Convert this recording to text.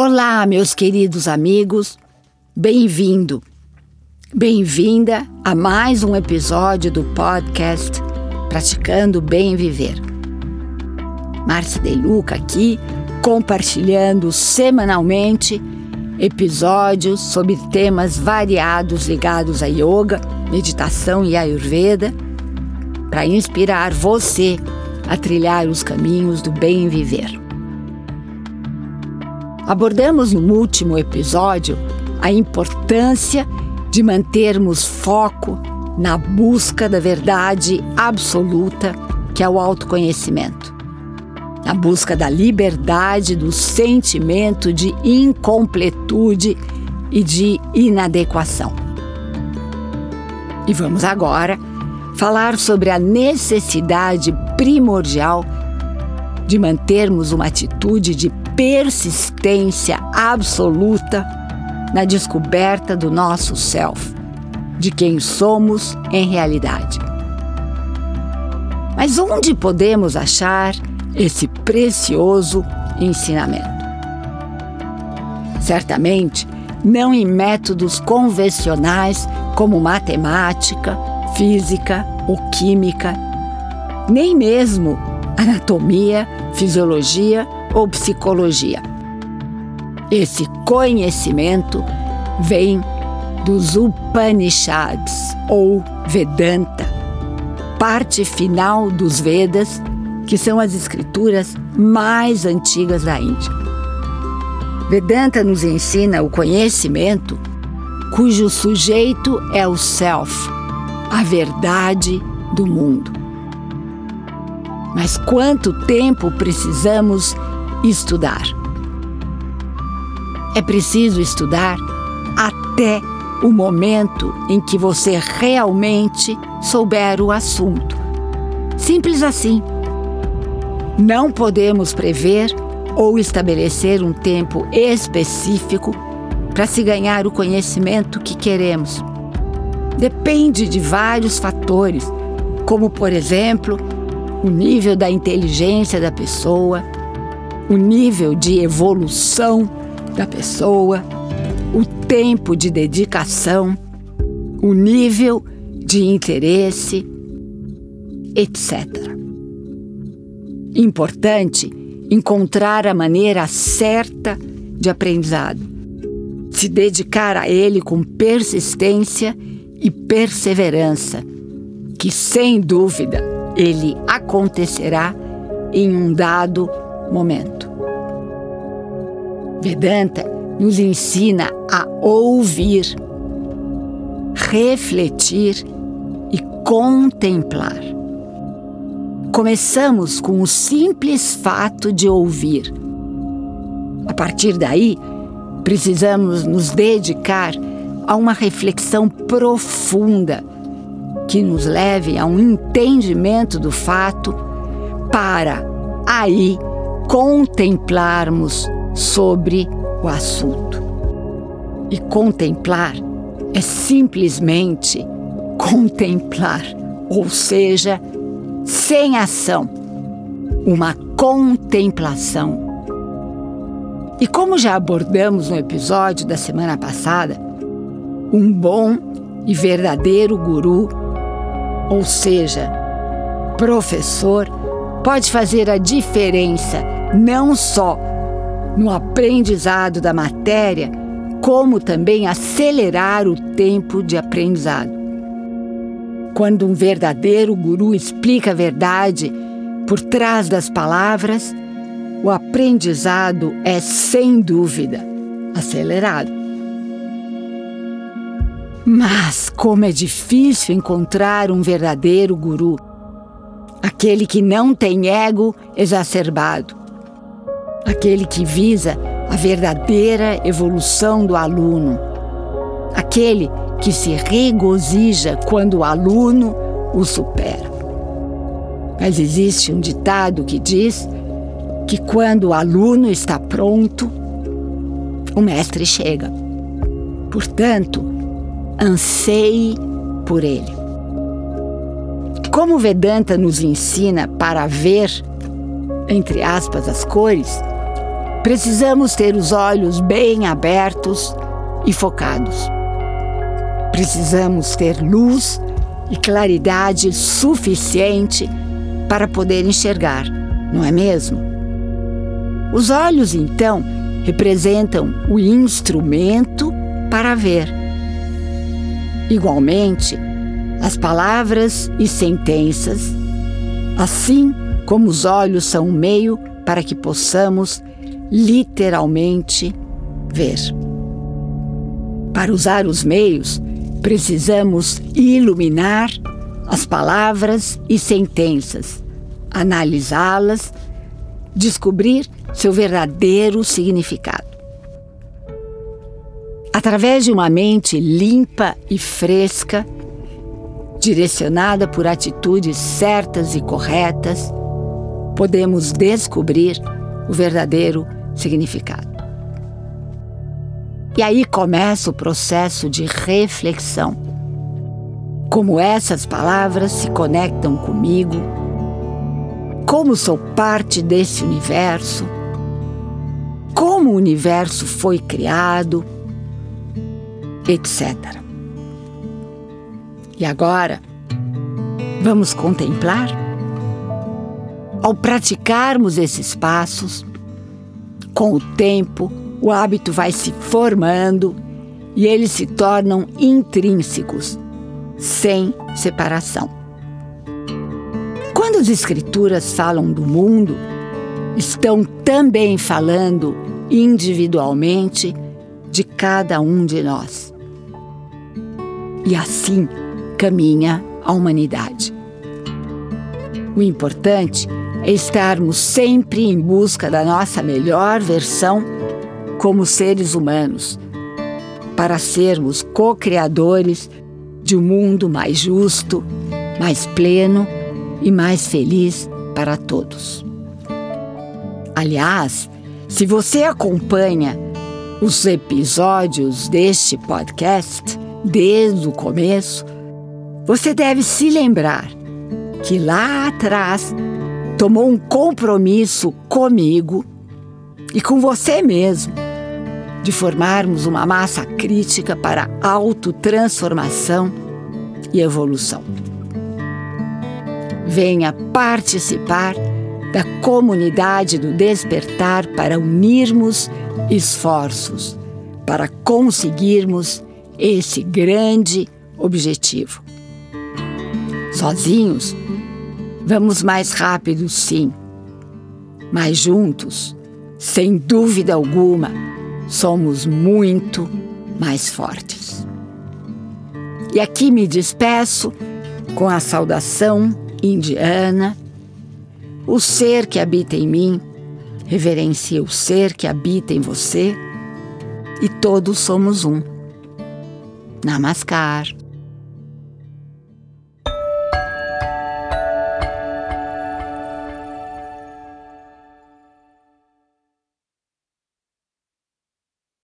Olá, meus queridos amigos, bem-vindo, bem-vinda a mais um episódio do podcast Praticando Bem Viver. Márcia De Luca aqui, compartilhando semanalmente episódios sobre temas variados ligados a yoga, meditação e ayurveda, para inspirar você a trilhar os caminhos do bem viver. Abordamos no último episódio a importância de mantermos foco na busca da verdade absoluta, que é o autoconhecimento. Na busca da liberdade do sentimento de incompletude e de inadequação. E vamos agora falar sobre a necessidade primordial de mantermos uma atitude de persistência absoluta na descoberta do nosso self, de quem somos em realidade. Mas onde podemos achar esse precioso ensinamento? Certamente não em métodos convencionais como matemática, física ou química, nem mesmo anatomia, fisiologia ou psicologia. Esse conhecimento vem dos Upanishads ou Vedanta, parte final dos Vedas, que são as escrituras mais antigas da Índia. Vedanta nos ensina o conhecimento cujo sujeito é o Self, a verdade do mundo. Mas quanto tempo precisamos estudar. É preciso estudar até o momento em que você realmente souber o assunto. Simples assim. Não podemos prever ou estabelecer um tempo específico para se ganhar o conhecimento que queremos. Depende de vários fatores, como, por exemplo, o nível da inteligência da pessoa, o nível de evolução da pessoa, o tempo de dedicação, o nível de interesse, etc. Importante encontrar a maneira certa de aprendizado, se dedicar a ele com persistência e perseverança, que sem dúvida ele acontecerá em um dado momento. Vedanta nos ensina a ouvir, refletir e contemplar. Começamos com o simples fato de ouvir. A partir daí, precisamos nos dedicar a uma reflexão profunda que nos leve a um entendimento do fato para aí contemplarmos sobre o assunto. E contemplar é simplesmente contemplar, ou seja, sem ação, uma contemplação. E como já abordamos no episódio da semana passada, um bom e verdadeiro guru, ou seja, professor, pode fazer a diferença não só no aprendizado da matéria, como também acelerar o tempo de aprendizado. Quando um verdadeiro guru explica a verdade por trás das palavras, o aprendizado é sem dúvida acelerado. Mas como é difícil encontrar um verdadeiro guru aquele que não tem ego exacerbado, aquele que visa a verdadeira evolução do aluno, aquele que se regozija quando o aluno o supera. Mas existe um ditado que diz que quando o aluno está pronto, o mestre chega. Portanto, anseie por ele. Como o Vedanta nos ensina para ver, entre aspas, as cores, precisamos ter os olhos bem abertos e focados. Precisamos ter luz e claridade suficiente para poder enxergar, não é mesmo? Os olhos, então, representam o instrumento para ver. Igualmente, as palavras e sentenças, assim como os olhos são um meio para que possamos literalmente ver. Para usar os meios, precisamos iluminar as palavras e sentenças, analisá-las, descobrir seu verdadeiro significado. Através de uma mente limpa e fresca, direcionada por atitudes certas e corretas, podemos descobrir o verdadeiro significado. E aí começa o processo de reflexão. Como essas palavras se conectam comigo, como sou parte desse universo, como o universo foi criado, etc. E agora, vamos contemplar? Ao praticarmos esses passos, com o tempo, o hábito vai se formando e eles se tornam intrínsecos, sem separação. Quando as Escrituras falam do mundo, estão também falando individualmente de cada um de nós. E assim caminha a humanidade. O importante estarmos sempre em busca da nossa melhor versão como seres humanos, para sermos co-criadores de um mundo mais justo, mais pleno e mais feliz para todos. Aliás, se você acompanha os episódios deste podcast desde o começo, você deve se lembrar que lá atrás tomou um compromisso comigo e com você mesmo de formarmos uma massa crítica para autotransformação e evolução. Venha participar da comunidade do despertar para unirmos esforços para conseguirmos esse grande objetivo. Sozinhos, vamos mais rápido, sim, mas juntos, sem dúvida alguma, somos muito mais fortes. E aqui me despeço com a saudação indiana. O ser que habita em mim reverencia o ser que habita em você e todos somos um. Namaskar.